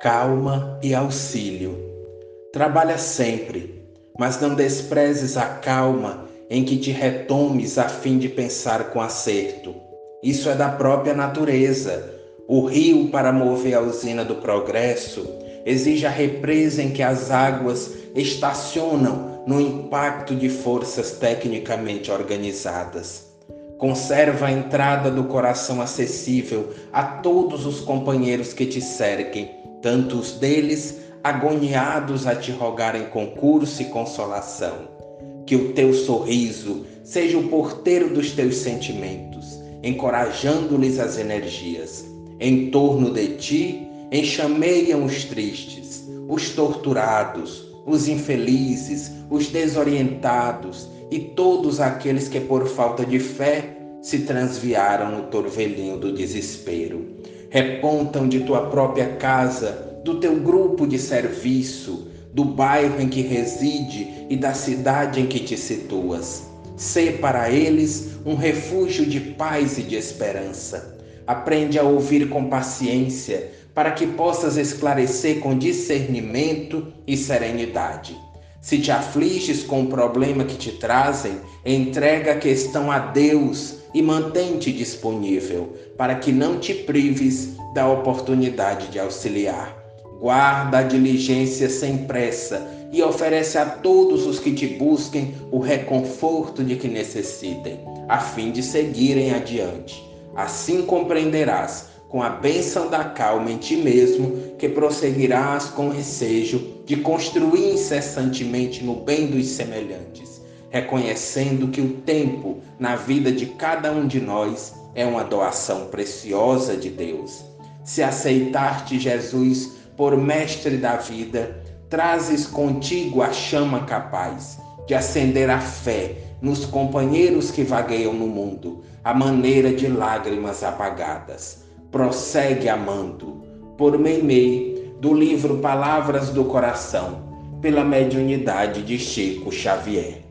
calma e auxílio. Trabalha sempre, mas não desprezes a calma em que te retomes a fim de pensar com acerto. Isso é da própria natureza. O rio, para mover a usina do progresso, exige a represa em que as águas estacionam no impacto de forças tecnicamente organizadas. Conserva a entrada do coração acessível a todos os companheiros que te cerquem, tantos deles agoniados a te rogarem concurso e consolação. Que o teu sorriso seja o porteiro dos teus sentimentos, encorajando-lhes as energias. Em torno de ti enxameiam os tristes, os torturados, os infelizes, os desorientados e todos aqueles que por falta de fé se transviaram no torvelinho do desespero. Repontam de tua própria casa, do teu grupo de serviço, do bairro em que reside e da cidade em que te situas. Sê para eles um refúgio de paz e de esperança. Aprende a ouvir com paciência, para que possas esclarecer com discernimento e serenidade. Se te afliges com o problema que te trazem, entrega a questão a Deus e mantém-te disponível, para que não te prives da oportunidade de auxiliar. Guarda a diligência sem pressa e oferece a todos os que te busquem o reconforto de que necessitem, a fim de seguirem adiante. Assim compreenderás com a bênção da calma em ti mesmo, que prosseguirás com recejo de construir incessantemente no bem dos semelhantes, reconhecendo que o tempo na vida de cada um de nós é uma doação preciosa de Deus. Se aceitar-te, Jesus, por mestre da vida, trazes contigo a chama capaz de acender a fé nos companheiros que vagueiam no mundo, a maneira de lágrimas apagadas prossegue amando, por Meimei, do livro Palavras do Coração, pela mediunidade de Chico Xavier.